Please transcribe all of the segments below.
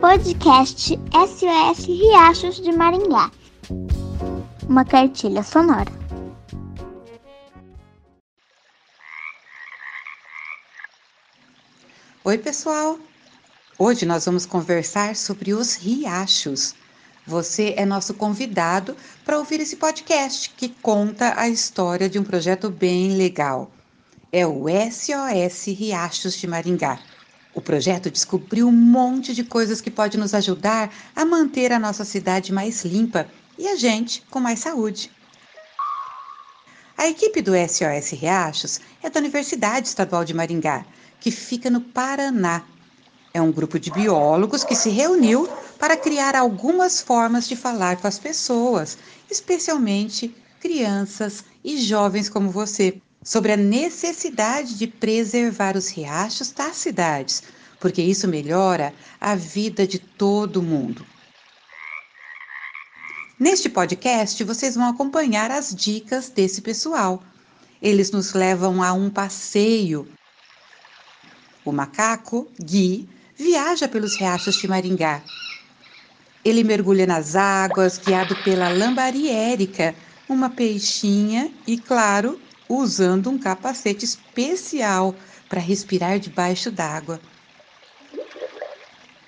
Podcast SOS Riachos de Maringá. Uma cartilha sonora. Oi, pessoal! Hoje nós vamos conversar sobre os riachos. Você é nosso convidado para ouvir esse podcast que conta a história de um projeto bem legal. É o SOS Riachos de Maringá. O projeto descobriu um monte de coisas que pode nos ajudar a manter a nossa cidade mais limpa e a gente com mais saúde. A equipe do SOS Riachos é da Universidade Estadual de Maringá, que fica no Paraná. É um grupo de biólogos que se reuniu para criar algumas formas de falar com as pessoas, especialmente crianças e jovens como você, sobre a necessidade de preservar os riachos das cidades, porque isso melhora a vida de todo mundo. Neste podcast, vocês vão acompanhar as dicas desse pessoal. Eles nos levam a um passeio. O macaco, Gui, viaja pelos riachos de Maringá. Ele mergulha nas águas, guiado pela lambari Érica, uma peixinha e, claro, usando um capacete especial para respirar debaixo d'água.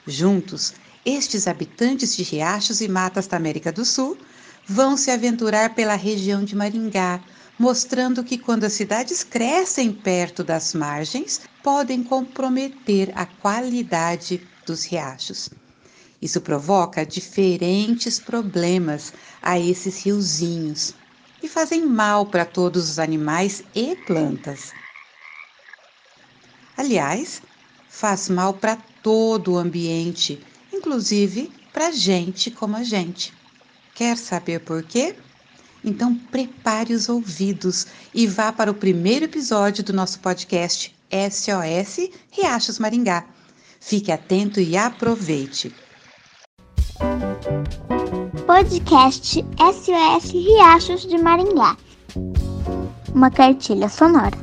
Juntos, estes habitantes de riachos e matas da América do Sul vão se aventurar pela região de Maringá, mostrando que quando as cidades crescem perto das margens, podem comprometer a qualidade dos riachos. Isso provoca diferentes problemas a esses riozinhos, e fazem mal para todos os animais e plantas. Aliás, faz mal para todo o ambiente, inclusive para gente como a gente. Quer saber por quê? Então prepare os ouvidos e vá para o primeiro episódio do nosso podcast SOS Riachos Maringá. Fique atento e aproveite. Podcast SOS Riachos de Maringá. Uma cartilha sonora.